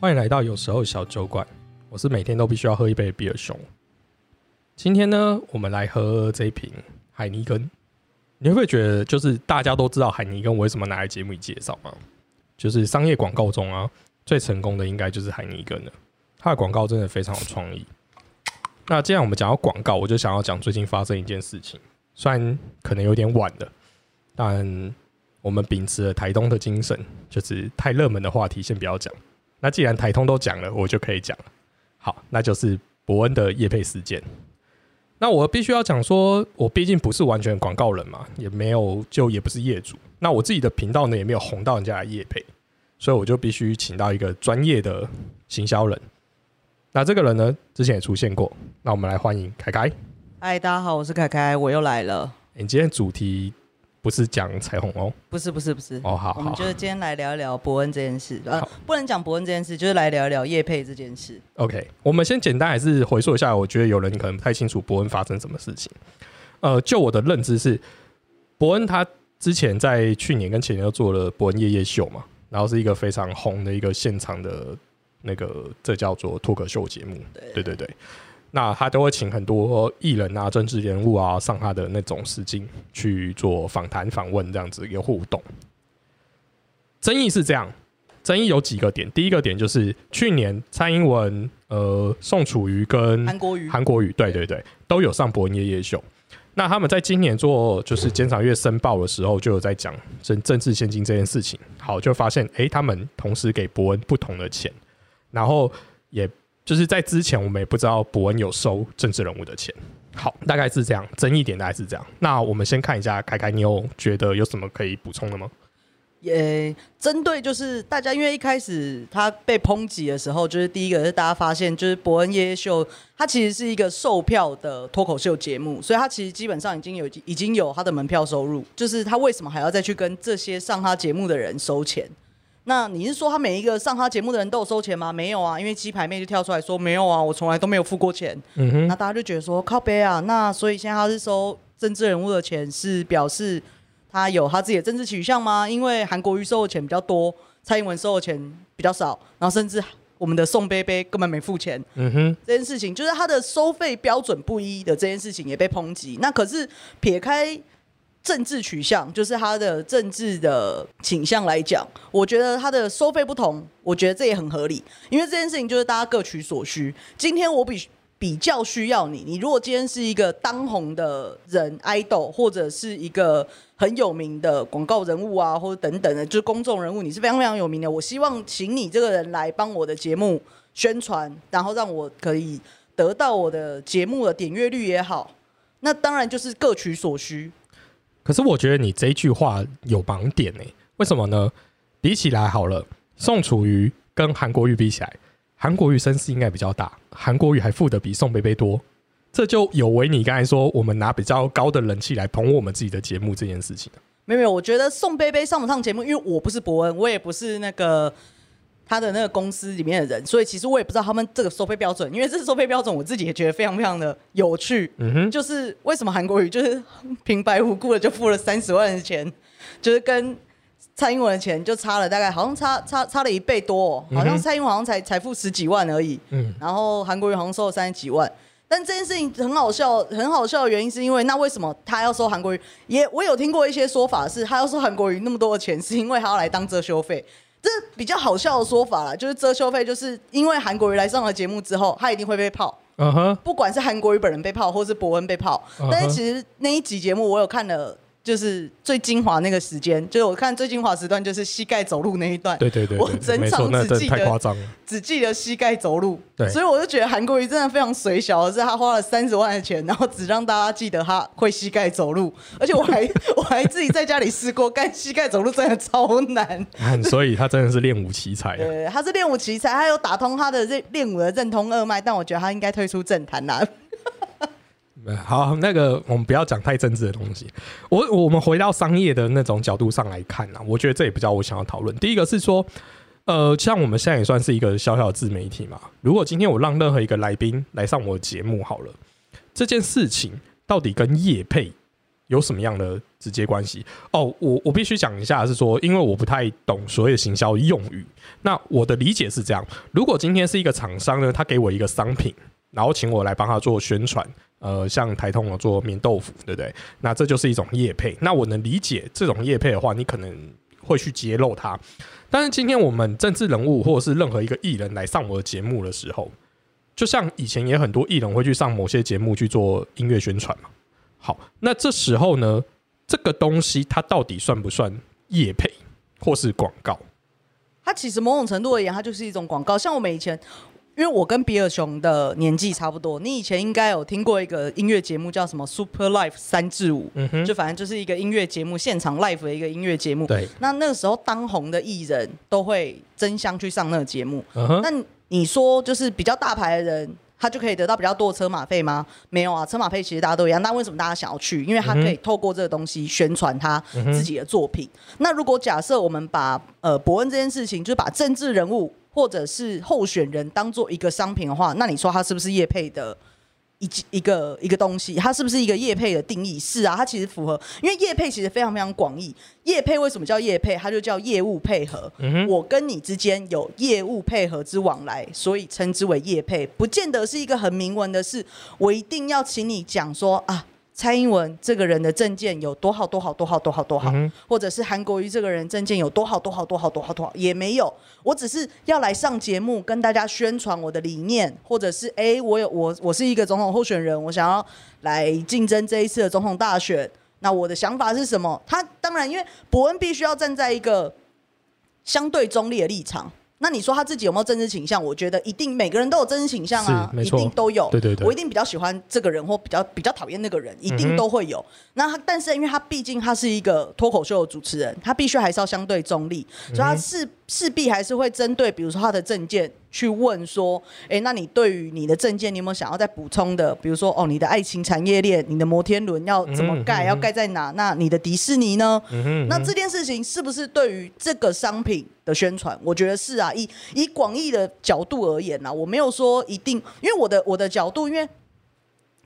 欢迎来到有时候小酒馆，我是每天都必须要喝一杯的比尔熊。今天呢，我们来喝这一瓶海尼根。你会不会觉得，就是大家都知道海尼根为什么拿来节目里介绍吗？就是商业广告中啊，最成功的应该就是海尼根了。它的广告真的非常有创意。那既然我们讲到广告，我就想要讲最近发生一件事情，虽然可能有点晚了，但我们秉持了台东的精神，就是太热门的话题先不要讲。那既然台通都讲了，我就可以讲了。好，那就是伯恩的叶配事件。那我必须要讲说，我毕竟不是完全广告人嘛，也没有就也不是业主。那我自己的频道呢，也没有红到人家的业配，所以我就必须请到一个专业的行销人。那这个人呢，之前也出现过。那我们来欢迎凯凯。嗨，大家好，我是凯凯，我又来了。你今天主题不是讲彩虹哦？不是，不是，不是。哦，好，我们就是今天来聊一聊伯恩这件事，呃，不能讲伯恩这件事，就是来聊一聊叶佩这件事。OK，我们先简单还是回溯一下，我觉得有人可能不太清楚伯恩发生什么事情。呃，就我的认知是，伯恩他之前在去年跟前年都做了伯恩夜夜秀嘛，然后是一个非常红的一个现场的那个这叫做脱口秀节目。对对对，那他都会请很多艺人啊、政治人物啊上他的那种实境去做访谈、访问这样子一个互动。争议是这样，争议有几个点。第一个点就是去年蔡英文、呃宋楚瑜跟韩国瑜，韩国瑜，对对对，都有上伯恩夜夜秀。那他们在今年做就是监察院申报的时候，就有在讲政政治现金这件事情。好，就发现诶，他们同时给伯恩不同的钱，然后也就是在之前我们也不知道伯恩有收政治人物的钱。好，大概是这样，争议点大概是这样。那我们先看一下，凯凯，你有觉得有什么可以补充的吗？也针对就是大家，因为一开始他被抨击的时候，就是第一个是大家发现，就是伯恩夜夜秀，它其实是一个售票的脱口秀节目，所以他其实基本上已经有已经有他的门票收入，就是他为什么还要再去跟这些上他节目的人收钱？那你是说他每一个上他节目的人都有收钱吗？没有啊，因为鸡排妹就跳出来说没有啊，我从来都没有付过钱。嗯哼，那大家就觉得说靠背啊，那所以现在他是收政治人物的钱，是表示他有他自己的政治取向吗？因为韩国瑜收的钱比较多，蔡英文收的钱比较少，然后甚至我们的宋杯杯根本没付钱，嗯哼，这件事情就是他的收费标准不一的这件事情也被抨击。那可是撇开政治取向，就是他的政治的倾向来讲，我觉得他的收费不同，我觉得这也很合理，因为这件事情就是大家各取所需。今天我比比较需要你，你如果今天是一个当红的人 idol，或者是一个很有名的广告人物啊，或者等等的，就是公众人物，你是非常非常有名的，我希望请你这个人来帮我的节目宣传，然后让我可以得到我的节目的点阅率也好，那当然就是各取所需。可是我觉得你这句话有盲点呢、为什么呢？比起来好了，宋楚瑜跟韩国瑜比起来，韩国瑜声势应该比较大，韩国瑜还付的比宋贝贝多，这就有违你刚才说我们拿比较高的人气来捧我们自己的节目这件事情。没有没有，我觉得宋贝贝上不上节目，因为我不是伯恩，我也不是那个他的那个公司里面的人，所以其实我也不知道他们这个收费标准。因为这个收费标准，我自己也觉得非常非常的有趣。嗯哼，就是为什么韩国瑜就是平白无故的就付了三十万的钱，就是跟蔡英文的钱就差了大概好像差差差了一倍多、哦，好像蔡英文好像才才付十几万而已，嗯，然后韩国瑜好像收了三十几万。但这件事情很好笑，很好笑的原因是因为那为什么他要收韩国瑜？也我有听过一些说法是，他要收韩国瑜那么多的钱，是因为他要来当遮羞费。这比较好笑的说法啦，就是遮羞费，就是因为韩国瑜来上了节目之后，他一定会被泡，嗯哼，不管是韩国瑜本人被泡，或是伯恩被泡。但是其实那一集节目我有看了，就是最精华那个时间，就是我看最精华时段就是膝盖走路那一段，对对对我整场只记得太夸张了。只记得膝盖走路。对所以我就觉得韩国瑜真的非常水小的是，他花了三十万的钱，然后只让大家记得他会膝盖走路，而且我还 我还自己在家里试过，干膝盖走路真的超难。嗯 所以他真的是练武奇才啊。对，他是练武奇才，他有打通他的练练武的任通二脉，但我觉得他应该退出政坛啦。呃好，那个我们不要讲太政治的东西。我我们回到商业的那种角度上来看啊，我觉得这也比较我想要讨论。第一个是说，呃，像我们现在也算是一个小小的自媒体嘛。如果今天我让任何一个来宾来上我的节目好了，这件事情到底跟业配有什么样的直接关系？哦，我我必须讲一下，是说，因为我不太懂所谓的行销用语。那我的理解是这样：如果今天是一个厂商呢，他给我一个商品，然后请我来帮他做宣传，呃，像台通有做棉豆腐，对不对？那这就是一种业配。那我能理解这种业配的话，你可能会去揭露它。但是今天我们政治人物或者是任何一个艺人来上我的节目的时候，就像以前也很多艺人会去上某些节目去做音乐宣传嘛。好，那这时候呢，这个东西它到底算不算业配或是广告？它其实某种程度而言，它就是一种广告。像我们以前，因为我跟比尔熊的年纪差不多，你以前应该有听过一个音乐节目叫什么 Super Life 三至五，就反正就是一个音乐节目，现场 live 的一个音乐节目。对，那那个时候当红的艺人都会争相去上那个节目。那你说就是比较大牌的人，他就可以得到比较多的车马费吗？没有啊，车马费其实大家都一样。那为什么大家想要去？因为他可以透过这个东西宣传他自己的作品。那如果假设我们把呃伯恩这件事情，就是把政治人物或者是候选人当做一个商品的话，那你说他是不是业配的？一一个一个东西，它是不是一个业配的定义？是啊，它其实符合，因为业配其实非常非常广义。业配为什么叫业配？它就叫业务配合。我跟你之间有业务配合之往来，所以称之为业配，不见得是一个很明文的事。我一定要请你讲说啊。蔡英文这个人的证件有多好多好多好多好多好，或者是韩国瑜这个人证件有多好多好多好多好多好，也没有。我只是要来上节目跟大家宣传我的理念，或者是哎，我有我我是一个总统候选人，我想要来竞争这一次的总统大选。那我的想法是什么？他当然，因为伯恩必须要站在一个相对中立的立场。那你说他自己有没有政治倾向？我觉得一定每个人都有政治倾向啊，一定都有。对对对，我一定比较喜欢这个人，或比较比较讨厌那个人，一定都会有。那他，但是因为他毕竟他是一个脱口秀的主持人，他必须还是要相对中立，所以他是。势必还是会针对，比如说他的证件去问说，哎，那你对于你的证件，你有没有想要再补充的？比如说，哦，你的爱情产业链，你的摩天轮要怎么盖，要盖在哪？那你的迪士尼呢？那这件事情是不是对于这个商品的宣传？我觉得是啊，以以广义的角度而言呢，我没有说一定，因为我的我的角度，因为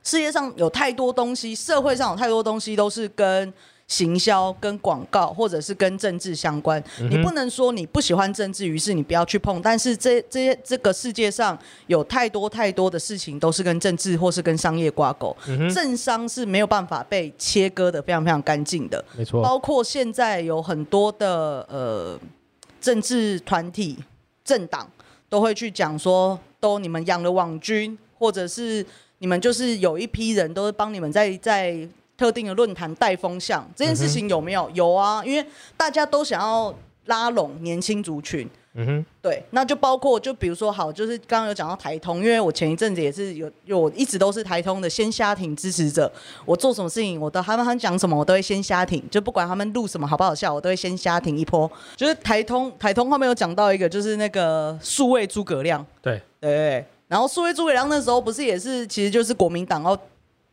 世界上有太多东西，社会上有太多东西都是跟。行销跟广告，或者是跟政治相关，你不能说你不喜欢政治，于是你不要去碰。但是这这些这个世界上有太多太多的事情都是跟政治或是跟商业挂钩，政商是没有办法被切割的非常非常干净的。没错，包括现在有很多的呃政治团体、政党都会去讲说，都你们养了网军，或者是你们就是有一批人都是帮你们在在。特定的论坛带风向这件事情有没有？有啊，因为大家都想要拉拢年轻族群。嗯哼，对，那就包括就比如说好，就是刚刚有讲到台通，因为我前一阵子也是有，有我一直都是台通的先瞎挺支持者。我做什么事情，我都他们他们讲什么，我都会先瞎挺，就不管他们录什么好不好笑，我都会先瞎挺一波。就是台通台通后面有讲到一个，就是那个数位诸葛亮。对对，然后数位诸葛亮那时候不是也是，其实就是国民党哦。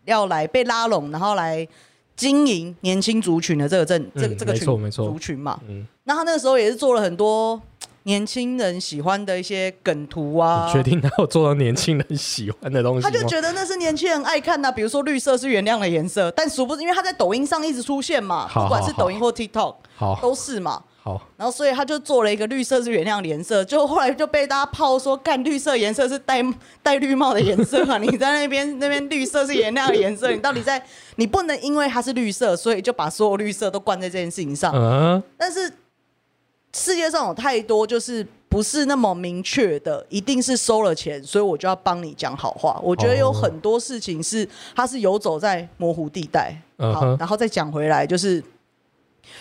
要来被拉拢，然后来经营年轻族群的这个阵，这这个群族群嘛。嗯，那他那个时候也是做了很多年轻人喜欢的一些梗图啊。决定他有做到年轻人喜欢的东西？他就觉得那是年轻人爱看的，比如说绿色是原谅的颜色，但殊不知因为他在抖音上一直出现嘛，不管是抖音或 TikTok，好都是嘛。好，然后所以他就做了一个绿色是原谅颜色，就后来就被大家泡说，干绿色颜色是戴 戴绿帽的颜色嘛？你在那边那边绿色是原谅的颜色，你到底在？你不能因为它是绿色，所以就把所有绿色都灌在这件事情上。嗯。但是世界上有太多就是不是那么明确的，一定是收了钱，所以我就要帮你讲好话。我觉得有很多事情是它是游走在模糊地带。好，然后再讲回来就是。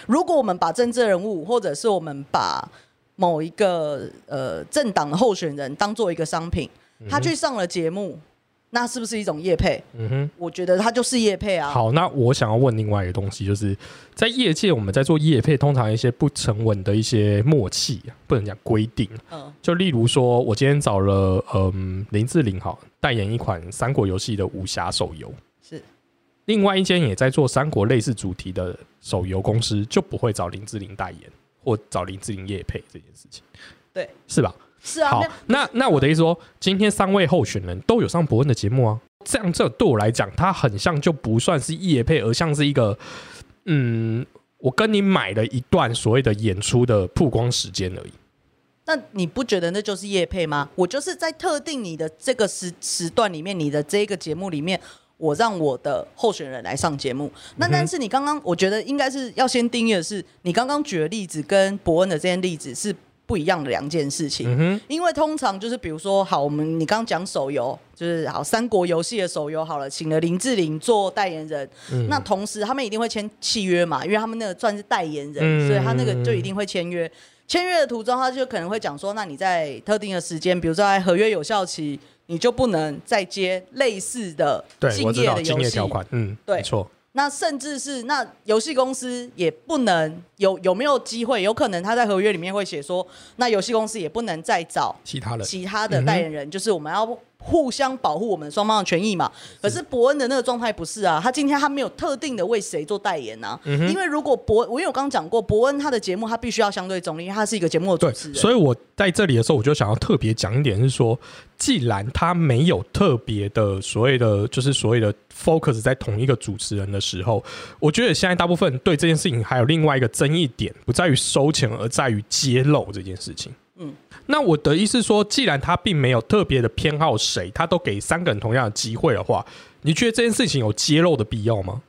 如果我们把政治人物，或者是我们把某一个呃政党的候选人当做一个商品，他去上了节目，那是不是一种业配？嗯哼，我觉得他就是业配啊。好，那我想要问另外一个东西，就是在业界我们在做业配，通常一些不成文的一些默契，不能讲规定。嗯，就例如说，我今天找了嗯林志玲好代言一款三国游戏的武侠手游。另外一间也在做三国类似主题的手游公司，就不会找林志玲代言或找林志玲叶配这件事情，对，是吧？是啊。好，那那我的意思说，今天三位候选人都有上伯恩的节目啊。这样这对我来讲，它很像就不算是叶配，而像是一个嗯，我跟你买了一段所谓的演出的曝光时间而已。那你不觉得那就是叶配吗？我就是在特定你的这个时时段里面，你的这个节目里面，我让我的候选人来上节目。那但是你刚刚，我觉得应该是要先定义的是，你刚刚举的例子跟伯恩的这件例子是不一样的两件事情。因为通常就是比如说，好，我们你刚刚讲手游，就是好三国游戏的手游好了，请了林志玲做代言人，嗯那同时他们一定会签契约嘛，因为他们那个算是代言人，嗯所以他那个就一定会签约。签约的途中，他就可能会讲说，那你在特定的时间，比如说在合约有效期，你就不能再接类似的对，竞业的游戏条。款，嗯，对没错，那甚至是那游戏公司也不能有有没有机会？有可能他在合约里面会写说，那游戏公司也不能再找其他人其他的代言人，就是我们要互相保护我们双方的权益嘛。可是伯恩的那个状态不是啊，他今天他没有特定的为谁做代言啊，因为如果伯，我因为我刚刚讲过，伯恩他的节目他必须要相对中立，因为他是一个节目的主持，人。所以我在这里的时候，我就想要特别讲一点，是说，既然他没有特别的所谓的，就是所谓的 focus 在同一个主持人的时候，我觉得现在大部分对这件事情还有另外一个争议点，不在于收钱，而在于揭露这件事情。嗯，那我的意思是说，既然他并没有特别的偏好谁，他都给三个人同样的机会的话，你觉得这件事情有揭露的必要吗？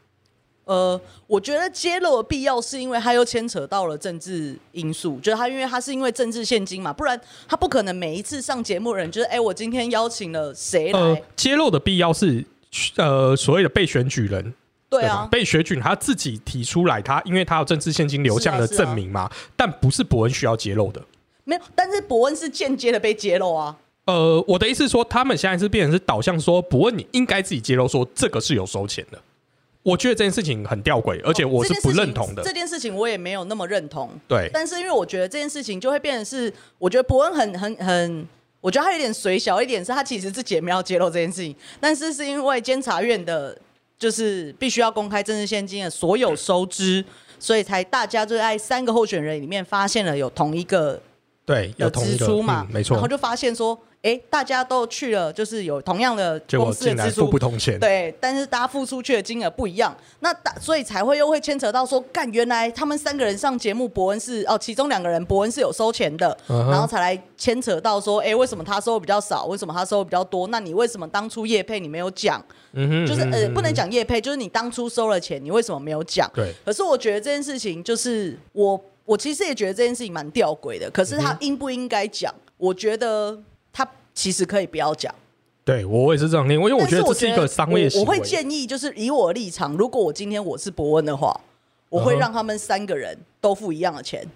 呃，我觉得揭露的必要是因为他又牵扯到了政治因素，就是他因为他是因为政治现金嘛，不然他不可能每一次上节目的人就是哎、我今天邀请了谁来？呃，揭露的必要是呃所谓的被选举人对吧啊，被选举他自己提出来，他因为他有政治现金流向的证明嘛，但不是伯恩需要揭露的。没有，但是伯恩是间接的被揭露啊。呃，我的意思是说，他们现在是变成是导向说，伯恩你应该自己揭露说这个是有收钱的。我觉得这件事情很吊诡，而且我是不认同的。哦这件事情我也没有那么认同。对，但是因为我觉得这件事情就会变成是，我觉得伯恩很很很，我觉得他有点水小一点，是他其实自己也没有揭露这件事情，但是是因为监察院的，就是必须要公开政治现金的所有收支，所以才大家就在三个候选人里面发现了有同一个对，有支出嘛，嗯没错然后。就发现说，哎，大家都去了，就是有同样的公司的支出不同钱。对，但是大家付出去的金额不一样，那大所以才会又会牵扯到说，干原来他们三个人上节目，伯恩是哦，其中两个人伯恩是有收钱的，嗯然后才来牵扯到说，哎，为什么他收的比较少，为什么他收的比较多？那你为什么当初叶配你没有讲？嗯哼，就是呃，不能讲叶配，就是你当初收了钱，你为什么没有讲？对，可是我觉得这件事情就是我，我其实也觉得这件事情蛮吊诡的。可是他应不应该讲？我觉得他其实可以不要讲。对我也是这样念，因为我觉得这是一个商业行为。我我会建议，就是以我的立场，如果我今天我是伯恩的话，我会让他们三个人都付一样的钱。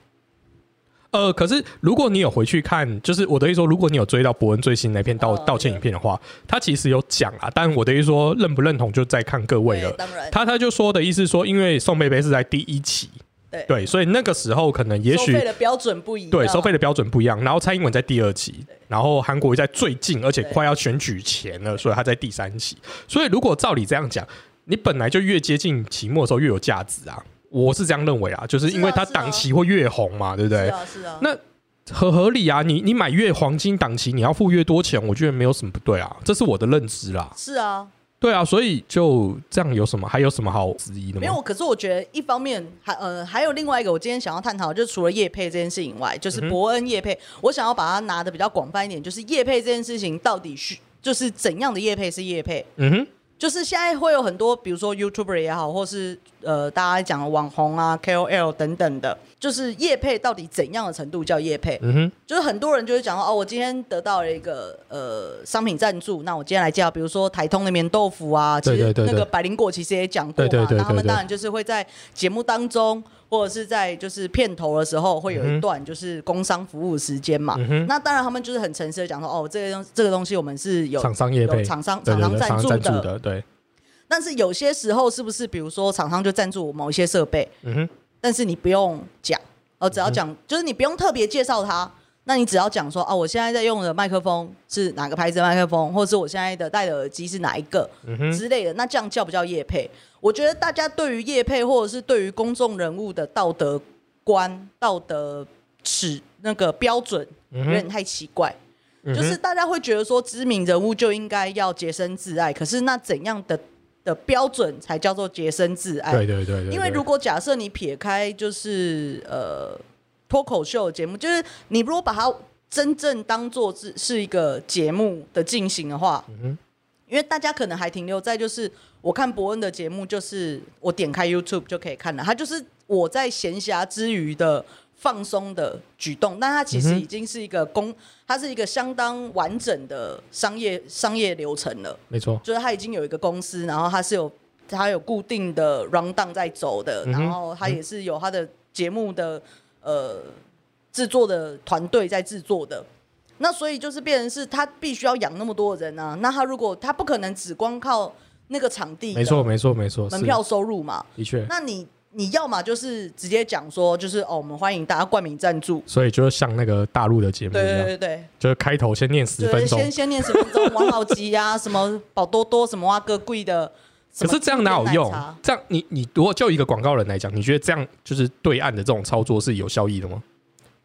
呃，可是如果你有回去看，就是我的意思说，如果你有追到伯恩最新那篇道、哦道歉影片的话，他其实有讲啊，但我的意思说，认不认同就再看各位了。当然，他他就说的意思说，因为宋贝贝是在第一期，对对，所以那个时候可能也许收费的标准不一样。对收费的标准不一样，然后蔡英文在第二期，然后韩国瑜在最近，而且快要选举前了，所以他在第三期。所以如果照理这样讲，你本来就越接近期末的时候越有价值啊，我是这样认为啊，就是因为它是啊档期会越红嘛，对不对？是啊，是啊。那合合理啊，你你买越黄金档期，你要付越多钱，我觉得没有什么不对啊，这是我的认知啦。是啊，对啊，所以就这样有什么还有什么好质疑的吗？没有。可是我觉得一方面还呃还有另外一个，我今天想要探讨，的，就是除了叶配这件事情以外，嗯就是伯恩叶配，我想要把它拿的比较广泛一点，就是叶配这件事情到底是就是怎样的叶配是叶配？嗯哼，就是现在会有很多，比如说 YouTuber 也好，或是呃大家讲的网红啊、KOL 等等的，就是业配到底怎样的程度叫业配？嗯哼，就是很多人就会讲说，哦，我今天得到了一个呃商品赞助，那我今天来介绍，比如说台通的棉豆腐啊，其实那个百灵果其实也讲过嘛，那他们当然就是会在节目当中。或者是在就是片头的时候会有一段就是工商服务时间嘛，嗯哼。那当然他们就是很诚实的讲说，哦，这个东这个东西我们是有厂商业配。有，厂商厂商赞助助的，的，对，但是有些时候是不是，比如说厂商就赞助某一些设备，嗯哼，但是你不用讲，哦，只要讲，就是你不用特别介绍它，那你只要讲说，哦，我现在在用的麦克风是哪个牌子的麦克风，或者是我现在的戴的耳机是哪一个、嗯，之类的，那这样叫不叫业配？我觉得大家对于业配或者是对于公众人物的道德观、道德尺那个标准有点太奇怪。嗯就是大家会觉得说知名人物就应该要洁身自爱，可是那怎样的的标准才叫做洁身自爱？对对对对，对因为如果假设你撇开就是呃脱口秀节目，就是你如果把它真正当做是是一个节目的进行的话，嗯因为大家可能还停留在就是我看伯恩的节目，就是我点开 YouTube 就可以看了，它就是我在闲暇之余的。放松的举动，但它其实已经是一个公，它是一个相当完整的商业商业流程了。没错，就是它已经有一个公司，然后它是有它有固定的 round down 在走的，嗯然后它也是有它的节目的呃制作的团队在制作的。那所以就是变成是他必须要养那么多人啊，那他如果他不可能只光靠那个场地的没错没错没错，门票收入嘛，的确，那你你要么就是直接讲说就是哦，我们欢迎大家冠名赞助，所以就是像那个大陆的节目一对对，对对，就是开头先念十分钟先，先念十分钟，王老吉啊，什么宝多多，什么哇哥贵的。可是这样哪有用？这样你你如果就一个广告人来讲，你觉得这样就是对岸的这种操作是有效益的吗？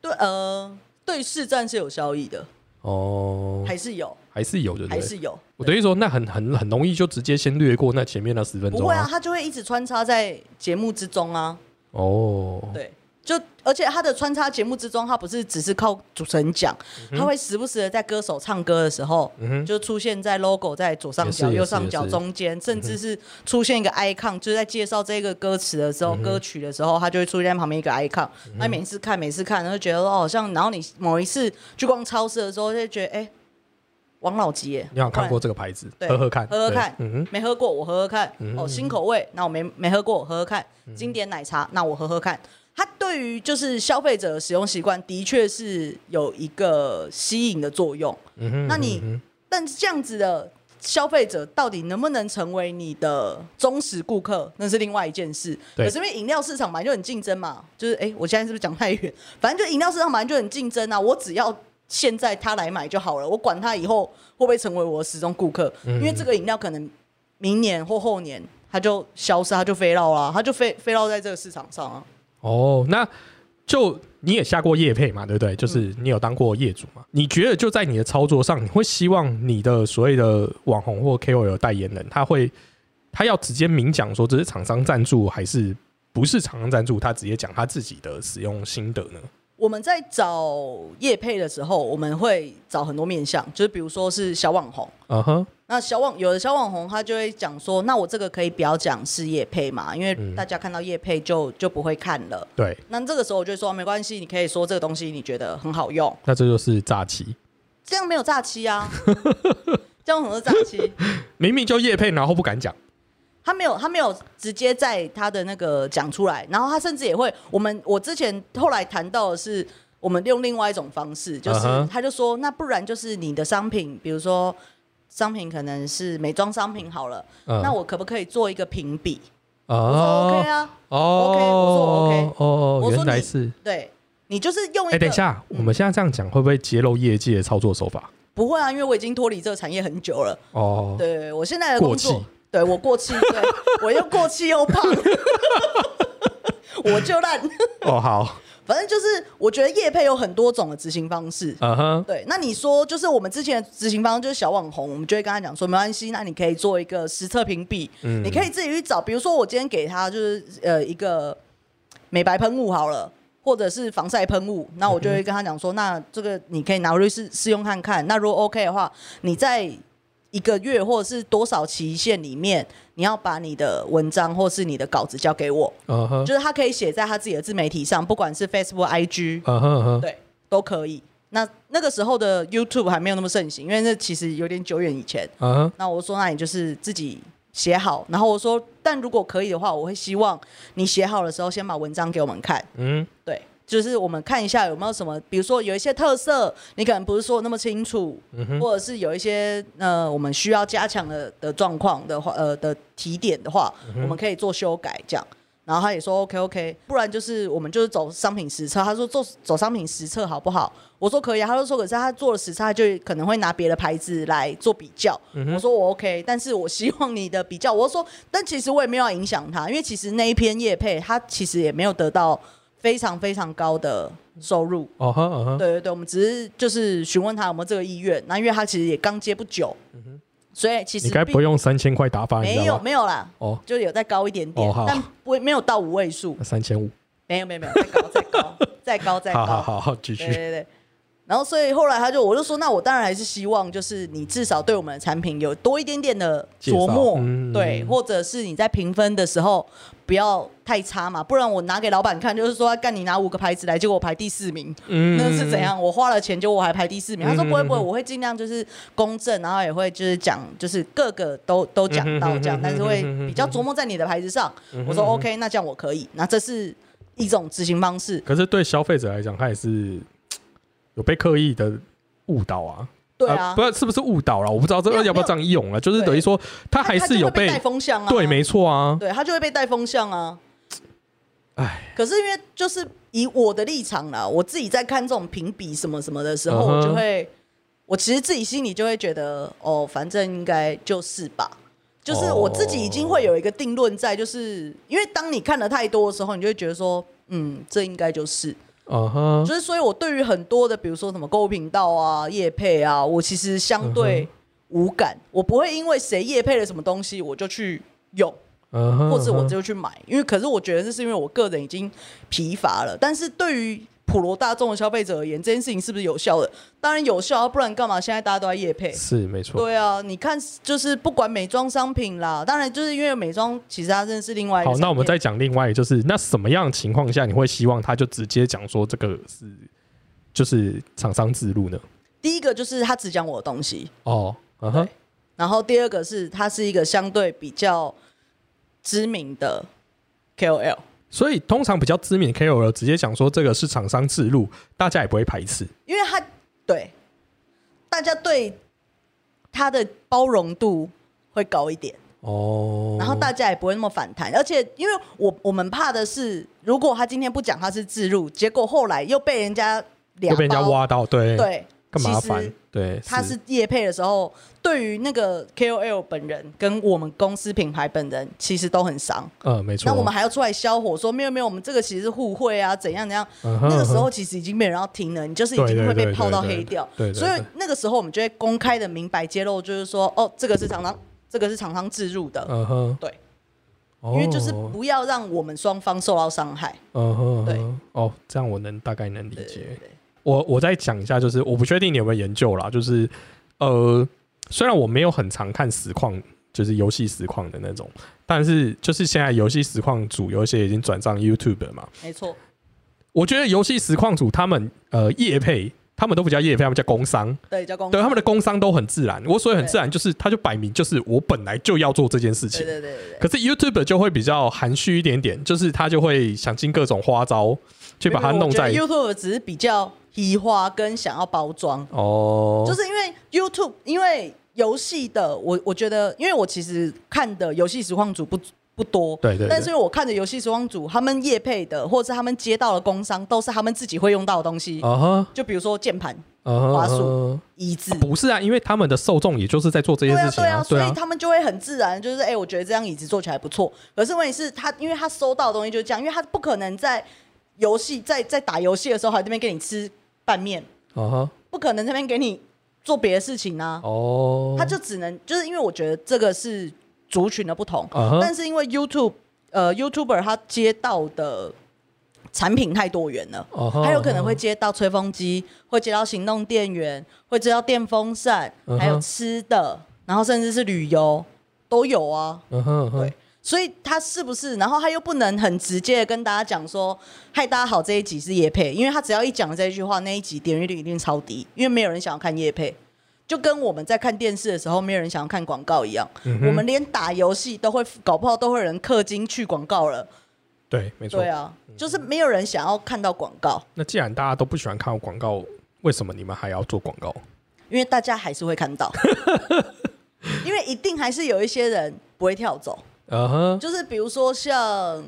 对，呃，对市占是有效益的，哦，还是有，还是有，对不对？还是有。我等于说，那很很很容易就直接先略过那前面那十分钟不会啊，他就会一直穿插在节目之中啊。哦，对，就而且他的穿插节目之中，他不是只是靠主持人讲，他会时不时的在歌手唱歌的时候，嗯哼，就出现在 logo 在左上角、右上角、中间，甚至是出现一个 icon，就是在介绍这个歌词的时候、嗯歌曲的时候，他就会出现在旁边一个 icon。那、每次看，每次看，然后就觉得哦，好像，然后你某一次去逛超市的时候，就觉得哎，王老吉耶，你好看过这个牌子？对喝喝看，喝喝看嗯，没喝过，我喝喝看。嗯哦，新口味，那我没没喝过，我喝喝看。经典奶茶，那我喝喝看。它对于就是消费者的使用习惯，的确是有一个吸引的作用。嗯哼，那你嗯但是这样子的消费者到底能不能成为你的忠实顾客，那是另外一件事。对可是因为饮料市场嘛就很竞争嘛，就是哎、诶我现在是不是讲太远？反正就饮料市场本来就很竞争啊，我只要现在他来买就好了，我管他以后会不会成为我的始终顾客，嗯因为这个饮料可能明年或后年它就消失，它就飞绕了，它就飞飞到在这个市场上啊。哦，那就你也下过业配嘛，对不对？就是嗯你有当过业主嘛？你觉得就在你的操作上，你会希望你的所谓的网红或 KOL 代言人，他会他要直接明讲说这是厂商赞助还是不是厂商赞助，他直接讲他自己的使用心得呢？我们在找业配的时候，我们会找很多面向，就是比如说是小网红。嗯哼，那小网有的小网红他就会讲说，那我这个可以不要讲是叶配嘛，因为嗯大家看到叶配就就不会看了。对，那这个时候我就会说没关系，你可以说这个东西你觉得很好用，那这就是诈欺，这样没有诈欺啊，这样很多诈欺。明明就叶配，然后不敢讲。他没有，他没有直接在他的那个讲出来，然后他甚至也会，我们我之前后来谈到的是，我们用另外一种方式，就是、他就说，那不然就是你的商品，比如说商品可能是美妆商品好了，嗯，那我可不可以做一个评比？我说哦 OK 啊，哦。OK，我说我 OK 哦，我说你原来是。对你就是用一等一下，我们现在这样讲会不会揭露业界的操作手法？不会啊，因为我已经脱离这个产业很久了，哦，对我现在的过工作气，对我过气，对我又过气又胖，我就烂。哦，好，反正就是，我觉得业配有很多种的执行方式。嗯哼，对，那你说就是我们之前的执行方式就是小网红，我们就会跟他讲说没关系，那你可以做一个实测评比，嗯你可以自己去找，比如说我今天给他就是呃一个美白喷雾好了。或者是防晒喷雾，那我就会跟他讲说，那这个你可以拿回去试试用看看。那如果 OK 的话，你在一个月或者是多少期限里面，你要把你的文章或是你的稿子交给我，就是他可以写在他自己的自媒体上，不管是 Facebook、IG，对，都可以。那那个时候的 YouTube 还没有那么盛行，因为那其实有点久远以前。那我说，那你就是自己写好，然后我说，但如果可以的话，我会希望你写好的时候先把文章给我们看，嗯，对，就是我们看一下有没有什么，比如说有一些特色，你可能不是说的那么清楚，嗯，或者是有一些呃我们需要加强的的状况的话，呃的提点的话，嗯我们可以做修改这样。然后他也说 OK OK，不然就是我们就是走商品实测。他说做走商品实测好不好？我说可以啊。他就说可是他做了实测，他就可能会拿别的牌子来做比较。嗯我说我 OK，但是我希望你的比较，我说但其实我也没有要影响他，因为其实那一篇叶配他其实也没有得到非常非常高的收入。哦哈哦哈，对对对，我们只是就是询问他有没有这个意愿，那因为他其实也刚接不久，所以其实你该不用三千块打发？你没有？没有啦，哦，就有再高一点点，但不会没有到五位数，三千五。没有没有没有，再高再高 再高再高，好好好好，继续。对对对。然后，所以后来他就，我就说，那我当然还是希望，就是你至少对我们的产品有多一点点的琢磨，对，或者是你在评分的时候不要太差嘛，不然我拿给老板看，就是说干你拿五个牌子来，结果我排第四名，嗯那是怎？样？我花了钱，结果我还排第四名。他说嗯不会不会，我会尽量就是公正，然后也会就是讲，就是各个都都讲到这样但是会比较琢磨在你的牌子上。我说 OK，那这样我可以，那这是一种执行方式。可是对消费者来讲，他也是有被刻意的误导啊。对啊，呃不知道是不是误导了，我不知道这个要不要这样用啊？就是等于说，他还是有被带风向啊，对，没错啊。对他就会被带风向啊。哎，可是因为就是以我的立场啦，我自己在看这种评比什么什么的时候，我就会，我其实自己心里就会觉得，哦，反正应该就是吧。就是我自己已经会有一个定论在，就是因为当你看的太多的时候，你就会觉得说，嗯，这应该就是。就是所以，我对于很多的，比如说什么购物频道啊、业配啊，我其实相对无感，我不会因为谁业配了什么东西，我就去用。或者我就去买，因为可是我觉得这是因为我个人已经疲乏了。但是对于普罗大众的消费者而言，这件事情是不是有效的？当然有效啊，不然干嘛现在大家都在夜配？是没错。对啊，你看，就是不管美妆商品啦，当然就是因为美妆其实它真的是另外一个好，那我们再讲另外，就是那什么样的情况下你会希望他就直接讲说这个是就是厂商自录呢？第一个就是他只讲我的东西，哦，嗯哼对，然后第二个是它是一个相对比较知名的 KOL，所以通常比较知名的 KOL 直接讲说这个是厂商自入，大家也不会排斥。因为他对大家对他的包容度会高一点。哦，然后大家也不会那么反弹，而且因为我我们怕的是，如果他今天不讲他是自入，结果后来又被人家又被人家，挖到，对，对，更麻烦其实，对，他是业配的时候，对于那个 KOL 本人跟我们公司品牌本人其实都很伤。呃，没错。那我们还要出来消火，说没有没有，我们这个其实是互惠啊，怎样怎样。那个时候其实已经没有人要听了，你就是已对经会被泡到黑掉。对对所以那个时候我们就会公开的明白揭露，就是说，哦，这个是厂商，这个是厂商置入的，嗯哼，对，哦，因为就是不要让我们双方受到伤害。嗯哼，对哦，这样我能大概能理对对解。对我我再讲一下，就是我不确定你有没有研究啦，就是呃，虽然我没有很常看实况，就是游戏实况的那种，但是就是现在游戏实况组有一些已经转上 YouTube 了嘛，没错，我觉得游戏实况组他们呃业配，他们都不叫业配，他们叫工商，对，叫工对他们的工商都很自然。我所以很自然，就是他就摆明就是我本来就要做这件事情。对。对可是 YouTube 就会比较含蓄一点点，就是他就会想尽各种花招去把它弄在 YouTube 只是比较移花跟想要包装，哦，就是因为 YouTube 因为游戏的我我觉得，因为我其实看的游戏实况组不不多，对对对。但是我看的游戏实况组，他们业配的或者是他们接到的工商，都是他们自己会用到的东西，啊哈。就比如说键盘、滑鼠椅子。不是啊，因为他们的受众也就是在做这些对啊，对啊，所以他们就会很自然，就是哎、我觉得这张椅子坐起来不错。可是问题是他，因为他收到的东西就是这样，因为他不可能在游戏在在打游戏的时候还在那边给你吃拌面，啊不可能在那边给你做别的事情啊。哦，他就只能就是因为我觉得这个是族群的不同，啊哈。但是因为 YouTube 呃 YouTuber 他接到的产品太多元了。啊哈还有可能会接到吹风机，会接到行动电源，会接到电风扇，嗯哼还有吃的，然后甚至是旅游都有啊。嗯哼嗯哼对，所以他是不是？然后他又不能很直接的跟大家讲说：“嗨，大家好，这一集是叶配。”因为他只要一讲这一句话，那一集点阅率一定超低，因为没有人想要看叶配。就跟我们在看电视的时候，没有人想要看广告一样。嗯我们连打游戏都会，搞不好都会有人氪金去广告了。对，没错对。啊，就是没有人想要看到广告，那既然大家都不喜欢看广告，为什么你们还要做广告？因为大家还是会看到，因为一定还是有一些人不会跳走。嗯哼就是比如说像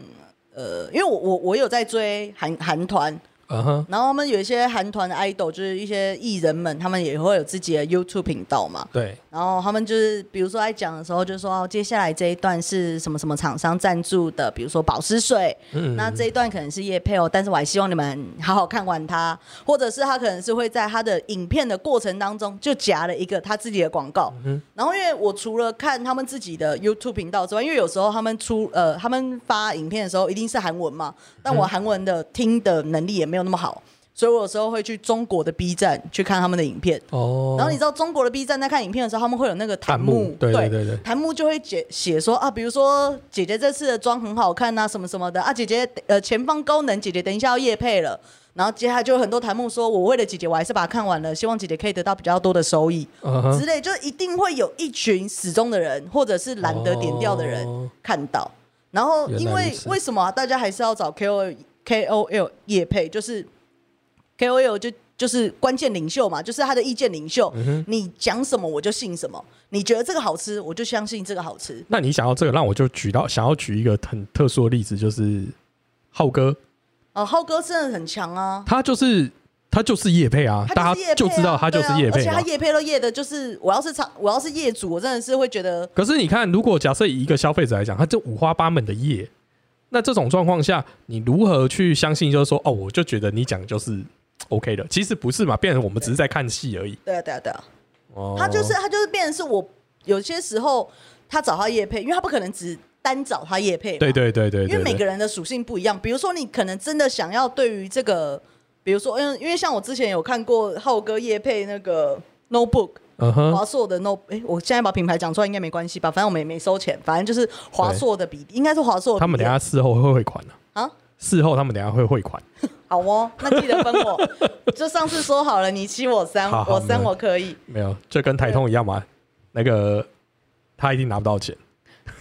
呃，因为我我我有在追韩韩团，嗯哼然后他们有一些韩团的 idol，就是一些艺人们，他们也会有自己的 YouTube 频道嘛。对然后他们就是，比如说在讲的时候，就说、哦、接下来这一段是什么什么厂商赞助的，比如说保湿水，嗯。那这一段可能是叶配哦，但是我还希望你们好好看完它，或者是他可能是会在他的影片的过程当中就夹了一个他自己的广告。然后因为我除了看他们自己的 YouTube 频道之外，因为有时候他们出呃他们发影片的时候一定是韩文嘛，但我韩文的听的能力也没有那么好，所以我有时候会去中国的 B 站去看他们的影片。哦，然后你知道中国的 B 站在看影片的时候，他们会有那个弹弹幕对对对对弹幕就会写写说啊，比如说姐姐这次的妆很好看啊，什么什么的。啊，姐姐呃前方高能，姐姐等一下要夜配了。然后接下来就有很多弹幕说，我为了姐姐，我还是把它看完了，希望姐姐可以得到比较多的收益。之类，就一定会有一群始终的人，或者是懒得点掉的人哦。看到。然后因为为什么啊、大家还是要找 KOL KOL 夜配，就是 KOL 就就是关键领袖嘛，就是他的意见领袖。嗯你讲什么我就信什么，你觉得这个好吃，我就相信这个好吃。那你想要这个，那我就举到想要举一个很特殊的例子，就是浩哥，哦，浩哥真的很强啊，他就是他就是叶配啊，大家就知道他就是叶配而且他。叶配都叶的，就是我要是厂，我要是业主，我真的是会觉得可是你看，如果假设以一个消费者来讲，他就五花八门的叶，那这种状况下，你如何去相信？就是说，哦，我就觉得你讲就是 OK 的，其实不是嘛，变成我们只是在看戏而已。对啊对啊对啊，哦，他就是他就是变成是我有些时候他找他叶配，因为他不可能只单找他叶配，对对对对对，因为每个人的属性不一样。比如说，你可能真的想要对于这个，比如说，因为因为像我之前有看过浩哥叶配那个 notebook 嗯哼，华硕的 no，哎、我现在把品牌讲出来应该没关系吧？反正我们也没收钱，反正就是华硕的笔，应该是华硕。他们等下事后会汇款的啊。事后他们等下会汇款，好哦，那记得分我。就上次说好了，你七我三，好好我三我可以。没有，就跟台通一样嘛，那个他一定拿不到钱，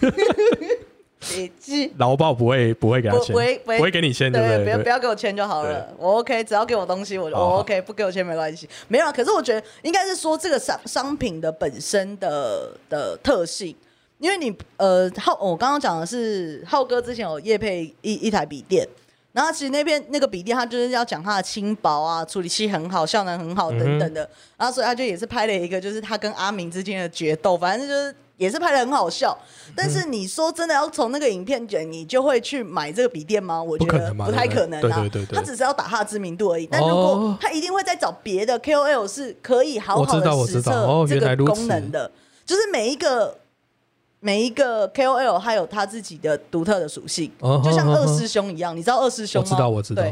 别记。劳保不会不会给他不钱，不会不会给你签，对对，不对？不要不要给我签就好了，我 OK，只要给我东西，我好好我 OK，不给我钱没关系。没有啊，可是我觉得应该是说这个商商品的本身的的特性，因为你呃浩，我刚刚讲的是浩哥之前有业配一一台笔电。然后其实那边那个笔电，他就是要讲他的轻薄啊，处理器很好，效能很好等等的。然后所以他就也是拍了一个，就是他跟阿明之间的决斗，反正就是也是拍的很好笑。但是你说真的要从那个影片卷，你就会去买这个笔电吗？我觉得不太可能啊。对对对对他只是要打他的知名度而已。但如果哦他一定会再找别的 KOL 是可以好好的实测这个功能的，就是每一个。每一个 KOL 他有他自己的独特的属性，哦就像二师兄一样，你知道二师兄吗？我知道我知道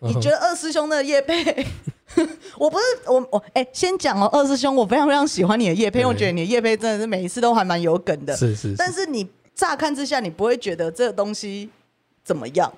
你觉得二师兄的叶配？我不是我我哎、先讲哦，二师兄，我非常非常喜欢你的叶配，因为我觉得你的叶配真的是每一次都还蛮有梗的。是是，但是你乍看之下，你不会觉得这个东西怎么样。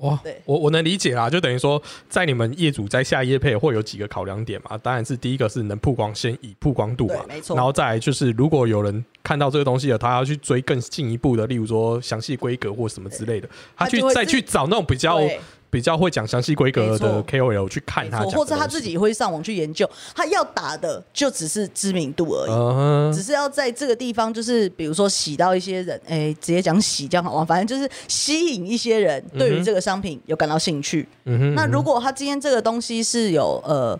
哇对，我我能理解啦，就等于说，在你们业主在下业配会有几个考量点嘛，当然是第一个是能曝光，先以曝光度嘛，没错。然后再来就是如果有人看到这个东西了，他要去追更进一步的，例如说详细规格或什么之类的，他去再去找那种比较对比较会讲详细规格的 KOL 去看他讲或者他自己会上网去研究，他要打的就只是知名度而已。嗯只是要在这个地方，就是比如说洗到一些人，哎、直接讲洗这样好吗？反正就是吸引一些人对于这个商品有感到兴趣。嗯哼那如果他今天这个东西是有呃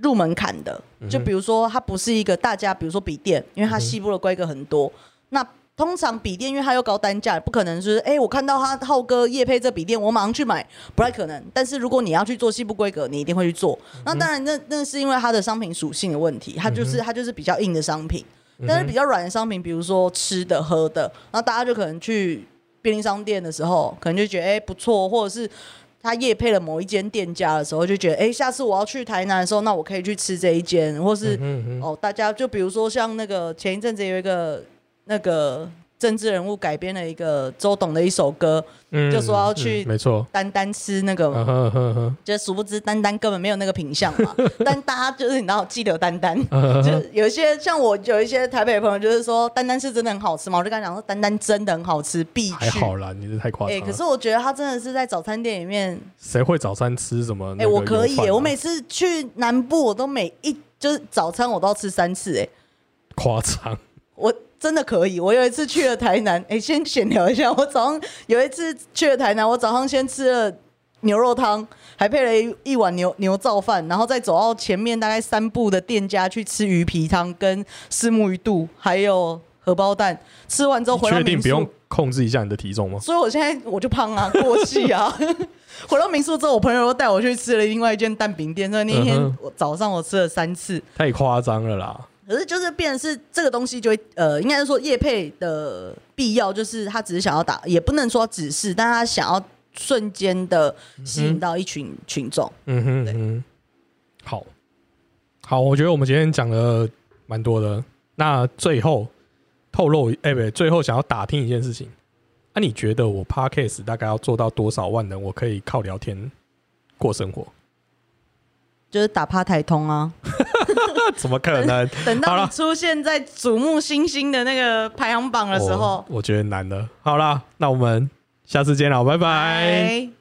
入门槛的，嗯就比如说它不是一个大家，比如说笔电，因为它西部的规格很多，那。通常笔电因为它又高单价，不可能是哎、我看到他浩哥叶配这笔电，我马上去买，不太可能。但是如果你要去做西部规格，你一定会去做。那当然那，那是因为它的商品属性的问题，它就是、它就是比较硬的商品。但是比较软的商品，比如说吃的、喝的，然后大家就可能去便利商店的时候，可能就觉得哎、不错，或者是他夜配了某一间店家的时候，就觉得哎、下次我要去台南的时候，那我可以去吃这一间，或是、嗯哦，大家就比如说像那个前一阵子有一个那个政治人物改编了一个周董的一首歌，嗯就说要去嗯没错，丹丹吃那个就殊不知丹丹根本没有那个品相嘛，但大家就是你知道记得丹丹，嗯就有一些像我有一些台北的朋友就是说丹丹是真的很好吃嘛，我就跟他讲说丹丹真的很好吃，必去。还好啦，你这太夸哎、张了。可是我觉得他真的是在早餐店里面，谁会早餐吃什么？哎、我可以、我每次去南部我都每一就是早餐我都要吃三次、哎，夸张，我真的可以。我有一次去了台南，哎、先闲聊一下，我早上有一次去了台南，我早上先吃了牛肉汤，还配了一一碗牛牛燥饭，然后再走到前面大概三步的店家去吃鱼皮汤跟虱目鱼肚，还有荷包蛋。吃完之后你回到民宿，确定不用控制一下你的体重吗？所以我现在我就胖啊，过气啊。回到民宿之后，我朋友又带我去吃了另外一间蛋饼店，所以那天我早上我吃了三次。太夸张了啦！可是就是变成是这个东西就会呃，应该是说叶配的必要，就是他只是想要打，也不能说只是，但他想要瞬间的吸引到一群群众。嗯哼对嗯哼，好，好，我觉得我们今天讲了蛮多的。那最后透露，哎、不对，最后想要打听一件事情。那、你觉得我 podcast 大概要做到多少万人，我可以靠聊天过生活？就是打趴台通啊，怎么可能？等到你出现在瞩目新星的那个排行榜的时候我，我觉得难了。好啦，那我们下次见了，拜拜。拜。